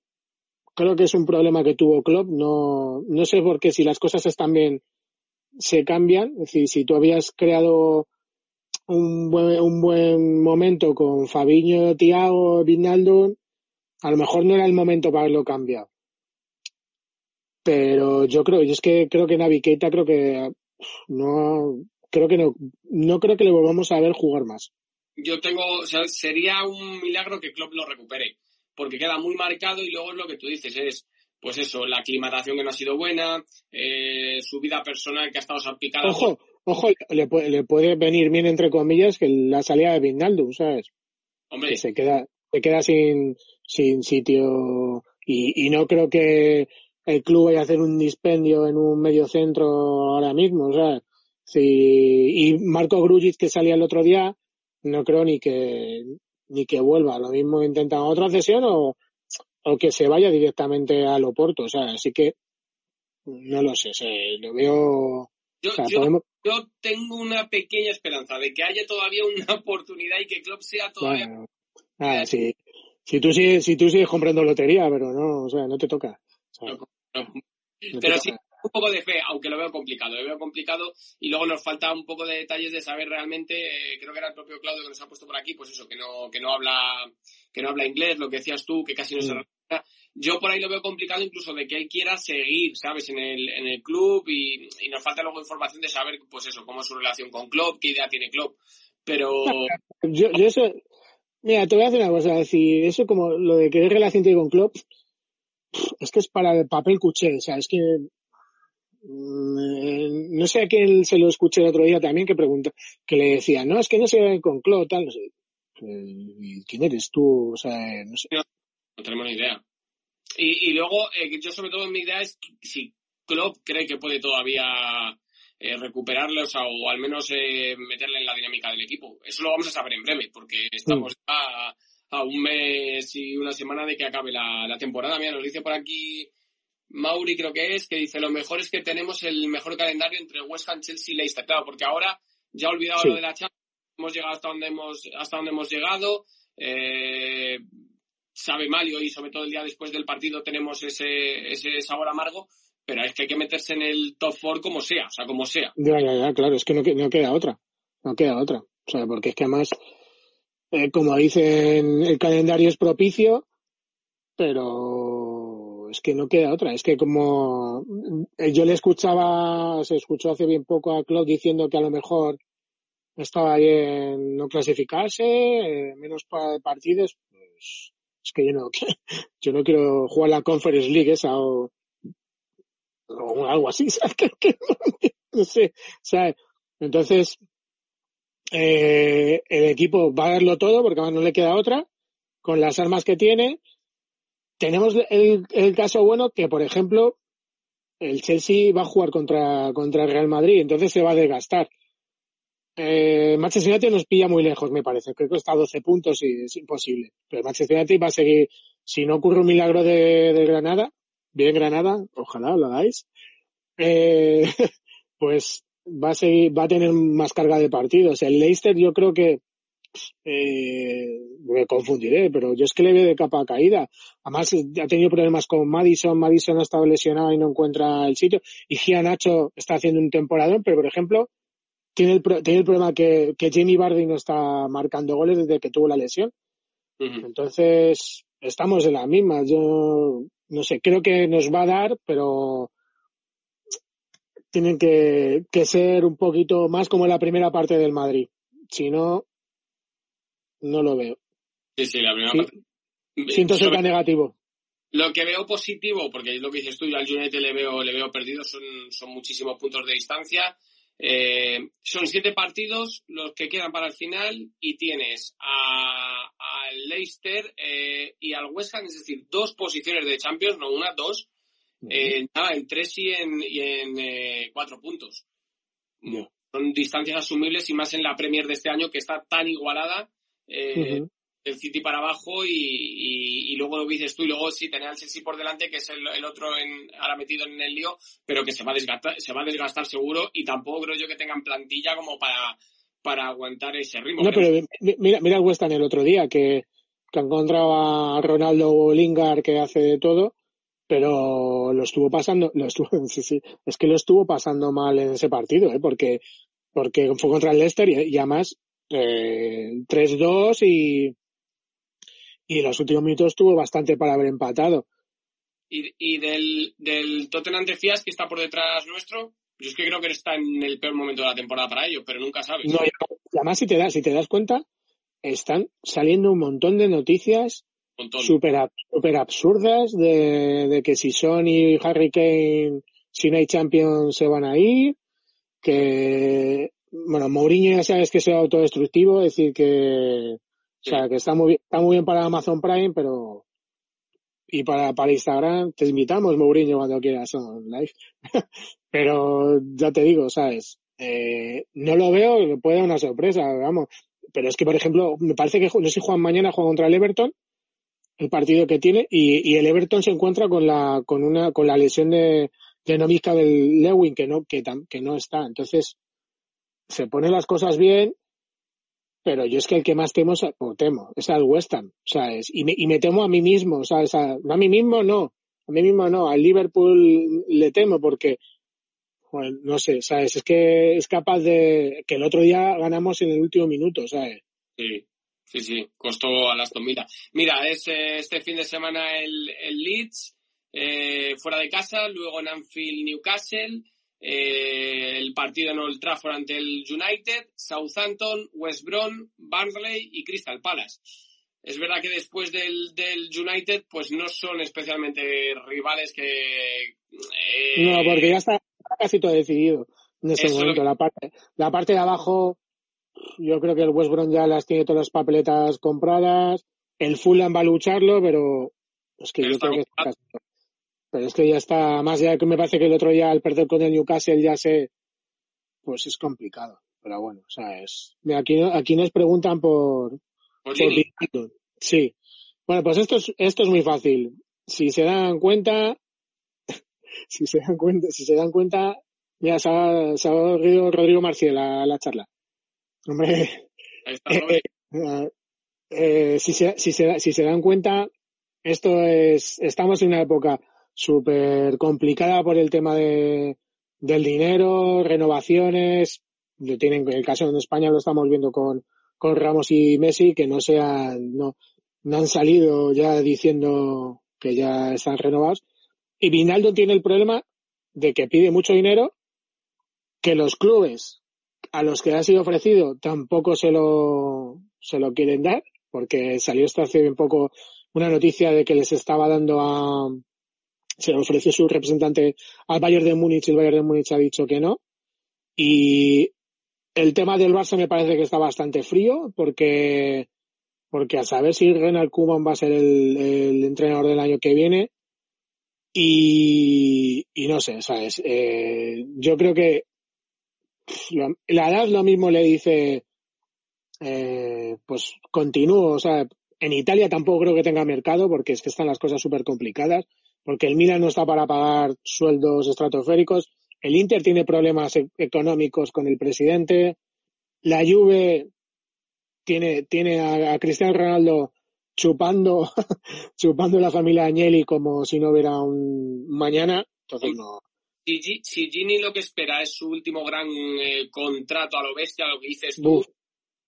creo que es un problema que tuvo Klopp. No, no sé por qué si las cosas están bien se cambian. Es decir, si tú habías creado un buen, un buen momento con Fabiño, Tiago, Vinaldo, a lo mejor no era el momento para haberlo cambiado. Pero yo creo, yo es que creo que Navi Keita creo que no, creo que no, no creo que le volvamos a ver jugar más. Yo tengo, o sea, sería un milagro que Klopp lo recupere, porque queda muy marcado y luego es lo que tú dices, es, pues eso, la aclimatación que no ha sido buena, eh, su vida personal que ha estado salpicada. Ojo, ojo, le, puede, le puede venir bien entre comillas que la salida de Vinaldo, ¿sabes? Hombre. Que se queda, se queda sin, sin sitio y, y no creo que el club vaya a hacer un dispendio en un medio centro ahora mismo, o sea, Sí, y Marco Grujic que salía el otro día, no creo ni que ni que vuelva. Lo mismo intentan otra cesión o, o que se vaya directamente al Oporto. O sea, así que no lo sé, lo veo. Yo, yo, tengo una pequeña esperanza de que haya todavía una oportunidad y que Klopp sea todavía. Bueno, ah, sí. Si tú sigues, si tú sigues comprando lotería, pero no, o sea, no te toca. pero sí, un poco de fe, aunque lo veo complicado, lo veo complicado y luego nos falta un poco de detalles de saber realmente, eh, creo que era el propio Claudio que nos ha puesto por aquí, pues eso, que no, que no habla, que no habla inglés, lo que decías tú, que casi no se mm. Yo por ahí lo veo complicado incluso de que él quiera seguir, ¿sabes? En el, en el club y, y nos falta luego información de saber, pues eso, cómo es su relación con Klopp, qué idea tiene Klopp. Pero... Yo, yo eso, mira, te voy a decir una cosa, decir, eso como lo de qué relación tiene con Klopp, es que es para el papel cuché, o sea, es que Mm, no sé a quién se lo escuché el otro día también que pregunta, que le decía, no, es que no se con Klopp, tal, no sé. Eh, ¿Quién eres tú? O sea, no sé. No, tenemos ni idea. Y, y luego, eh, yo sobre todo mi idea es si Klopp cree que puede todavía eh, recuperarle, o, sea, o al menos eh, meterle en la dinámica del equipo. Eso lo vamos a saber en breve, porque estamos mm. a, a, un mes y una semana de que acabe la, la temporada. Mira, nos dice por aquí Mauri creo que es, que dice lo mejor es que tenemos el mejor calendario entre West Ham, Chelsea y Leicester. Claro, porque ahora ya he olvidado lo de la Champions, hemos llegado hasta donde hemos, hasta donde hemos llegado. Eh, sabe mal y sobre todo el día después del partido tenemos ese, ese sabor amargo, pero es que hay que meterse en el top four como sea, o sea, como sea. Ya, claro, es que no, no queda otra, no queda otra. O sea, porque es que además, eh, como dicen, el calendario es propicio, pero es que no queda otra. Es que como eh, yo le escuchaba, se escuchó hace bien poco a Claude diciendo que a lo mejor estaba bien no clasificarse, eh, menos partidos, pues es que yo no, yo no quiero jugar la Conference League esa o, algo así, ¿sabes? no sé, ¿sabes? Entonces, eh, el equipo va a darlo todo porque no le queda otra, con las armas que tiene, tenemos el, el, caso bueno que, por ejemplo, el Chelsea va a jugar contra, contra el Real Madrid, entonces se va a desgastar. Eh, Manchester United nos pilla muy lejos, me parece. Creo que está a 12 puntos y es imposible. Pero Manchester United va a seguir, si no ocurre un milagro de, Granada, bien Granada, ojalá lo hagáis, eh, pues va a seguir, va a tener más carga de partidos. El Leicester yo creo que eh, me confundiré, pero yo es que le veo de capa caída. Además, ha tenido problemas con Madison, Madison ha estado lesionado y no encuentra el sitio, y Nacho está haciendo un temporadón, pero por ejemplo, tiene el, tiene el problema que, que Jamie Bardi no está marcando goles desde que tuvo la lesión. Entonces, estamos en la misma. Yo no sé, creo que nos va a dar, pero tienen que, que ser un poquito más como la primera parte del Madrid. Si no, no lo veo. Sí, sí, la primera parte. Siento ser tan negativo. Lo que veo positivo, porque es lo que dices tú, yo al United le veo, le veo perdido, son, son muchísimos puntos de distancia. Eh, son siete partidos los que quedan para el final y tienes al Leicester eh, y al West Ham, es decir, dos posiciones de Champions, no una, dos, eh, nada, en tres y en, y en eh, cuatro puntos. Son distancias asumibles y más en la Premier de este año que está tan igualada. Eh, el City para abajo y, y, luego lo dices tú y luego sí tener al Chelsea por delante que es el, otro en, ahora metido en el lío pero que se va a desgastar se va a desgastar seguro y tampoco creo yo que tengan plantilla como para para aguantar ese ritmo no pero mira mira el West Ham el otro día que, que encontraba a Ronaldo Lingard que hace de todo pero lo estuvo pasando lo estuvo sí, sí, es que lo estuvo pasando mal en ese partido ¿eh? porque porque fue contra el Leicester y, y además eh, 3-2 y y en los últimos minutos estuvo bastante para haber empatado. ¿Y, y del, del Tottenham decías que está por detrás nuestro? Yo es que creo que está en el peor momento de la temporada para ellos, pero nunca sabes. No, además si te das, si te das cuenta, están saliendo un montón de noticias súper super absurdas de, de que si Son y Harry Kane, si no hay Champions, se van a ir, que, bueno, Mourinho ya sabes que es autodestructivo, es decir, que, o sea, que está muy bien, está muy bien para Amazon Prime, pero y para, para Instagram te invitamos, Mourinho, cuando quieras on live. pero ya te digo, ¿sabes? Eh, no lo veo, puede dar una sorpresa, vamos. Pero es que, por ejemplo, me parece que no sé si Juan mañana juega contra el Everton, el partido que tiene, y, y el Everton se encuentra con la, con una, con la lesión de, de Nomisca del Lewin, que no, que, que no está. Entonces, se ponen las cosas bien pero yo es que el que más temo es, o temo, es al West Ham, ¿sabes? Y me, y me temo a mí mismo, ¿sabes? A, a mí mismo no, a mí mismo no, al Liverpool le temo porque, bueno, no sé, ¿sabes? Es que es capaz de, que el otro día ganamos en el último minuto, ¿sabes? Sí, sí, sí, costó a las Mira, mira, es eh, este fin de semana el, el Leeds, eh, fuera de casa, luego en Anfield Newcastle, eh, el partido en Old Trafford ante el United, Southampton, West Brom, Barnsley y Crystal Palace. Es verdad que después del, del United, pues no son especialmente rivales que... Eh, no, porque ya está casi todo decidido en ese momento. La, parte, la parte de abajo, yo creo que el West Brom ya las tiene todas las papeletas compradas. El Fulham va a lucharlo, pero es que yo creo que está casi pero es que ya está, más ya que me parece que el otro día al perder con el Newcastle ya se, pues es complicado. Pero bueno, o sea, es, aquí, aquí nos preguntan por, por, Sí. Bueno, pues esto es, esto es muy fácil. Si se dan cuenta, si se dan cuenta, si se dan cuenta, mira, se ha, se ha Rodrigo Marcial a la charla. Hombre, eh, eh, eh, si, se, si, se, si se dan cuenta, esto es, estamos en una época súper complicada por el tema de, del dinero, renovaciones. Tienen, en el caso de España lo estamos viendo con, con Ramos y Messi, que no sean, no, no han salido ya diciendo que ya están renovados. Y Vinaldo tiene el problema de que pide mucho dinero, que los clubes a los que ha sido ofrecido tampoco se lo, se lo quieren dar, porque salió esto hace un poco una noticia de que les estaba dando a, se le ofreció su representante al Bayern de Múnich y el Bayern de Múnich ha dicho que no. Y el tema del Barça me parece que está bastante frío porque, porque a saber si Renal Koeman va a ser el, el entrenador del año que viene y, y no sé, ¿sabes? Eh, yo creo que la edad lo mismo le dice, eh, pues continúo, o sea, en Italia tampoco creo que tenga mercado porque es que están las cosas súper complicadas porque el Milan no está para pagar sueldos estratosféricos, el Inter tiene problemas e-, económicos con el presidente, la Juve tiene, tiene a, Cristiano Ronaldo chupando, chupando la familia Agnelli como si no hubiera un mañana, entonces no. Si, Gini lo que espera es su último gran eh, contrato a lo bestia, lo que dices tú,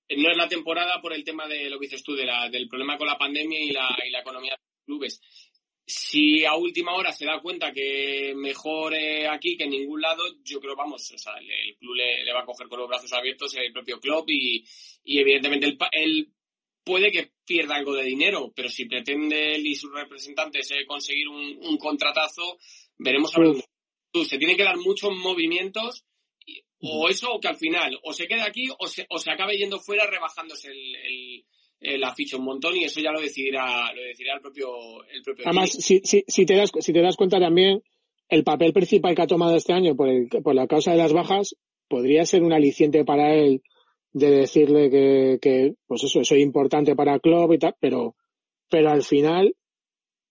eh, no es la temporada por el tema de lo que dices tú, de la, del problema con la pandemia y la, y la economía de los clubes si a última hora se da cuenta que mejor aquí que en ningún lado, yo creo, vamos, o sea, el, club le, va a coger con los brazos abiertos el propio club y, y evidentemente el, el, puede que pierda algo de dinero, pero si pretende él y sus representantes eh, conseguir un, contratazo, veremos a ver. Se tienen que dar muchos movimientos, o eso, o que al final, o se quede aquí, o se, o se acabe yendo fuera rebajándose el, el, un montón, y eso ya lo decidirá, lo decidirá el propio, el propio Además, si, si, si, te das, si te das cuenta también, el papel principal que ha tomado este año por, el, por la causa de las bajas podría ser un aliciente para él de decirle que, que pues eso, soy importante para club y tal, pero, pero al final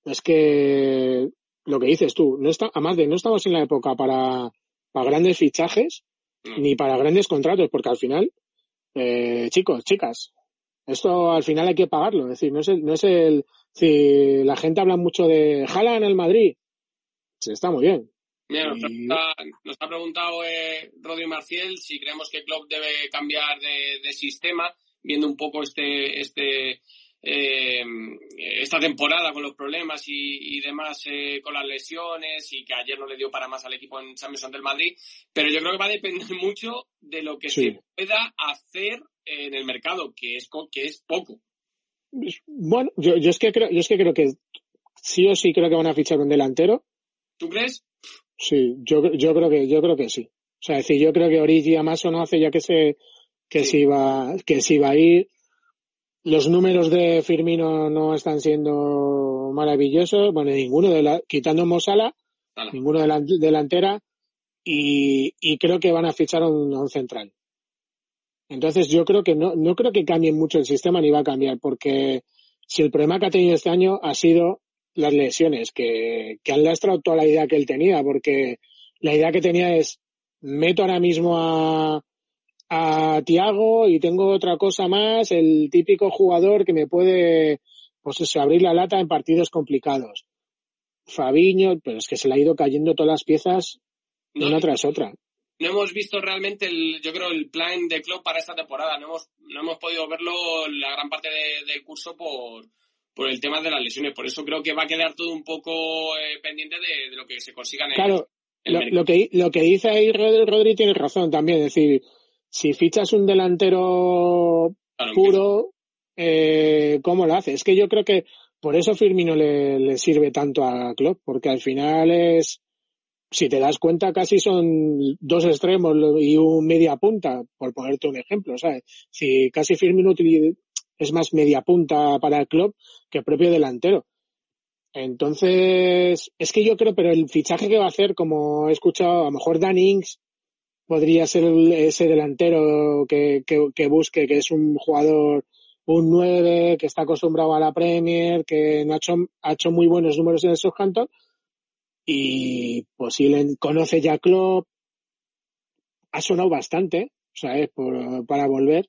es que lo que dices tú, no está, además de no estamos en la época para, para grandes fichajes ni para grandes contratos, porque al final, eh, chicos, chicas, esto al final hay que pagarlo, es decir, no es el, no es el, si la gente habla mucho de jala en el Madrid, sí, está muy bien, Mira, nos, ha preguntado eh, Rodri Marciel si creemos que Klopp debe cambiar de, sistema, viendo un poco este, este, eh, esta temporada con los problemas y, demás eh, con las lesiones y que ayer no le dio para más al equipo en Champions del Madrid. Pero yo creo que va a depender mucho de lo que se pueda hacer en el mercado, que es, que es poco. Bueno, yo, yo, es que creo, yo es que creo que sí o sí creo que van a fichar un delantero. ¿Tú crees? Sí, yo, yo creo que, yo creo que sí. O sea, es decir, yo creo que Origi Amaso no hace ya que se, que se iba, que se iba a ir. Los números de Firmino no están siendo maravillosos. Bueno, ninguno de la, quitando Mosala, ninguno de la delantera. Y, y creo que van a fichar un, un central. Entonces yo creo que no, no creo que cambie mucho el sistema ni va a cambiar, porque si el problema que ha tenido este año ha sido las lesiones, que, que han lastrado toda la idea que él tenía, porque la idea que tenía es, meto ahora mismo a, a Tiago y tengo otra cosa más, el típico jugador que me puede, pues eso, abrir la lata en partidos complicados. Fabiño, pero es que se le ha ido cayendo todas las piezas una tras otra. No hemos visto realmente el, yo creo, el plan de club para esta temporada. No hemos, no hemos podido verlo la gran parte del curso por, por el tema de las lesiones. Por eso creo que va a quedar todo un poco eh, pendiente de, lo que se consiga en el Claro, lo, que, lo que dice ahí Rodri tiene razón también. Es decir, si fichas un delantero puro, eh, ¿cómo lo hace? Es que yo creo que por eso Firmino le, le sirve tanto a Klopp, porque al final es, si te das cuenta, casi son dos extremos y un media punta, por ponerte un ejemplo, ¿sabes? Si casi Firmino es más media punta para el club que el propio delantero. Entonces, es que yo creo, pero el fichaje que va a hacer, como he escuchado, a lo mejor Dan Inks podría ser ese delantero que, que, busque, que es un jugador, un 9, que está acostumbrado a la Premier, que no ha hecho, ha hecho muy buenos números en el Southampton y si le conoce ya club ha sonado bastante, ¿sabes? Por, para volver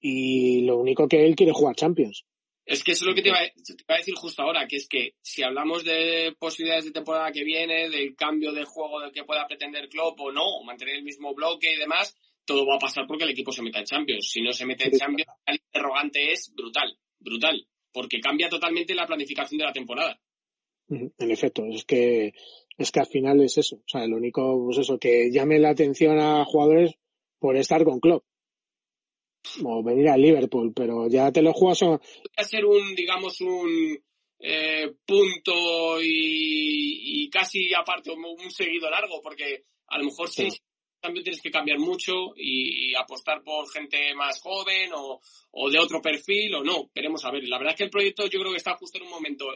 y lo único que él quiere jugar Champions. Es que eso es lo que te iba, a decir justo ahora, que es que si hablamos de posibilidades de temporada que viene, del cambio de juego del que pueda pretender Klopp o no, mantener el mismo bloque y demás, todo va a pasar porque el equipo se meta en Champions. Si no se mete en Champions, el interrogante es brutal, brutal, porque cambia totalmente la planificación de la temporada. En efecto, es que es que al final es eso, o sea, lo único pues eso que llame la atención a jugadores por estar con Klopp o venir al Liverpool, pero ya te lo juegas. A... ser un, digamos, un eh, punto y, casi aparte un seguido largo, porque a lo mejor sí. también tienes que cambiar mucho y, apostar por gente más joven o, o, de otro perfil o no. Veremos a ver. La verdad es que el proyecto yo creo que está justo en un momento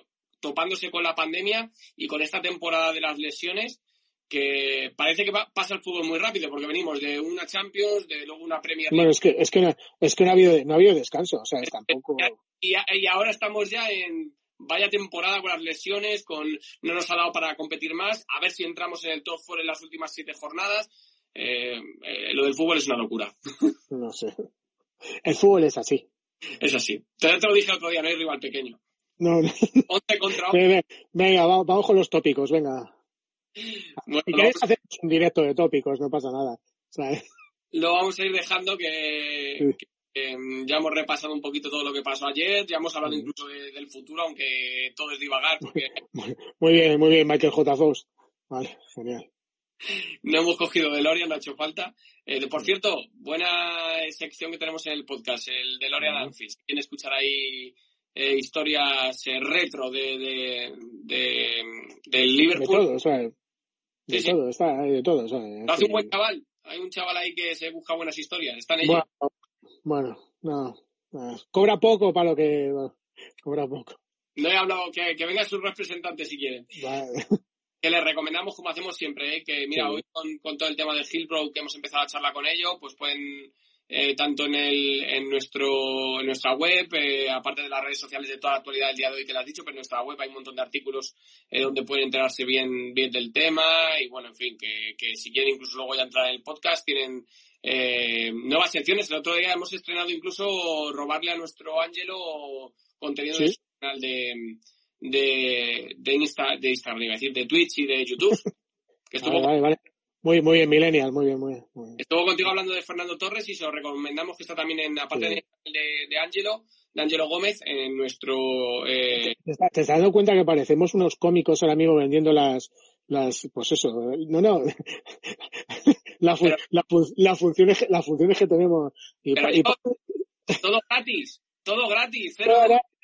topándose con la pandemia y con esta temporada de las lesiones que parece que pasa el fútbol muy rápido porque venimos de una Champions, de luego una Premier League. Bueno, es que, es que, no, es que no, ha habido, no ha habido descanso, o sea, es tampoco... Y, y, ahora estamos ya en vaya temporada con las lesiones, con no nos ha dado para competir más, a ver si entramos en el top 4 en las últimas siete jornadas. Eh, eh, lo del fútbol es una locura. No sé. El fútbol es así. Es así. Te, lo dije otro día, no hay rival pequeño. No, no. 11 contra Venga, vamos con los tópicos, venga. Bueno, si queréis hacer un directo de tópicos, no pasa nada. Lo vamos a ir dejando que, em, ya hemos repasado un poquito todo lo que pasó ayer, ya hemos hablado incluso del futuro, aunque todo es divagar. Muy bien, muy bien, Michael J. Fox. Vale, genial. no hemos cogido DeLorean, no ha hecho falta. Eh, por cierto, buena sección que tenemos en el podcast, el DeLorean uh Anfis. Quieren escuchar ahí eh, historias eh, retro de, de, de, del Liverpool. De todo, sea, de sí, todo, sí. está de todo. Sea, Lo hace un buen chaval. Hay un chaval ahí que se busca buenas historias. Están ellos. Bueno, bueno no, no, Cobra poco para lo que. No, cobra poco. No he hablado, que, que venga su representante si quieren. Vale. Que les recomendamos, como hacemos siempre, ¿eh? que mira, sí. hoy con, con, todo el tema del Hillbrook que hemos empezado a charlar con ello, pues pueden, eh, tanto en, el, en, nuestro, en nuestra web, eh, aparte de las redes sociales de toda la actualidad del día de hoy que le has dicho, pero en nuestra web hay un montón de artículos eh, donde pueden enterarse bien, bien del tema y bueno, en fin, que, que si quieren incluso luego ya entrar en el podcast, tienen eh, nuevas secciones. El otro día hemos estrenado incluso robarle a nuestro Ángelo contenido ¿Sí? de su canal de de, de, Insta, de Instagram, iba a decir, de Twitch y de YouTube. Que estuvo, vale, vale, vale. Muy, muy bien, Millennial, muy bien, muy bien, muy bien. Estuvo contigo hablando de Fernando Torres y se lo recomendamos que está también en, aparte sí. de, de, Angelo, de Angelo Gómez, en nuestro... Eh... ¿Te, estás, ¿Te estás dando cuenta que parecemos unos cómicos ahora mismo vendiendo las, las, pues eso, no, no, la, fu pero, la, la, funciones, las funciones que tenemos. Y, pero y, todo gratis, todo gratis, cero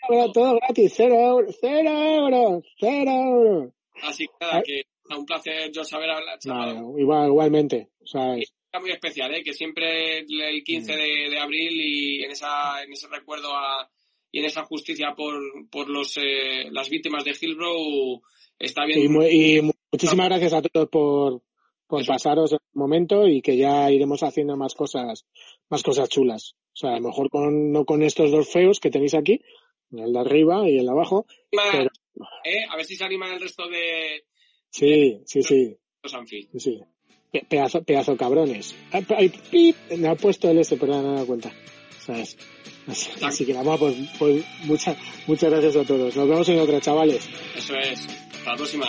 todo, todo gratis, cero euros, cero euros, cero euros. Así que nada, que un placer yo saber hablar. No, igual, igualmente, ¿sabes? Está muy especial, ¿eh? que siempre el 15 de, de abril y en, esa, en ese recuerdo a, y en esa justicia por, por los, eh, las víctimas de Hillbrow está bien. Y, muy, y muchísimas gracias a todos por, por Eso. pasaros el momento y que ya iremos haciendo más cosas, más cosas chulas. O sea, a lo mejor con, no con estos dos feos que tenéis aquí, el de arriba y el de abajo. Pero... ¿Eh? A ver si se anima el resto de. Sí, sí, sí. Los anfi. Sí, sí. Pedazo, pedazo cabrones. Ay, pip, me ha puesto el este, pero no me he dado cuenta. ¿Sabes? Así, así, que nada, pues, pues muchas, muchas gracias a todos. Nos vemos en otra, chavales. Eso es. Hasta la próxima.